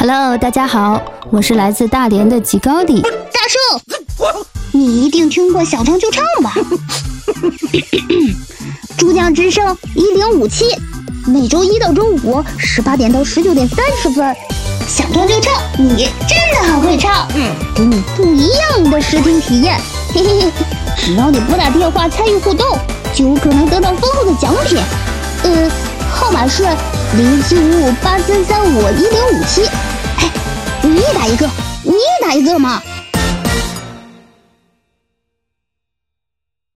Hello，大家好，我是来自大连的吉高迪。大圣，你一定听过小唱就唱吧？珠江之声一零五七，每周一到周五十八点到十九点三十分，想唱就唱，你真的很会唱，嗯，给你不一样的视听体验，嘿嘿嘿！只要你拨打电话参与互动，就有可能得到丰厚的奖品，呃，号码是零七五五八三三五一零五七。你也打一个，你也打一个嘛！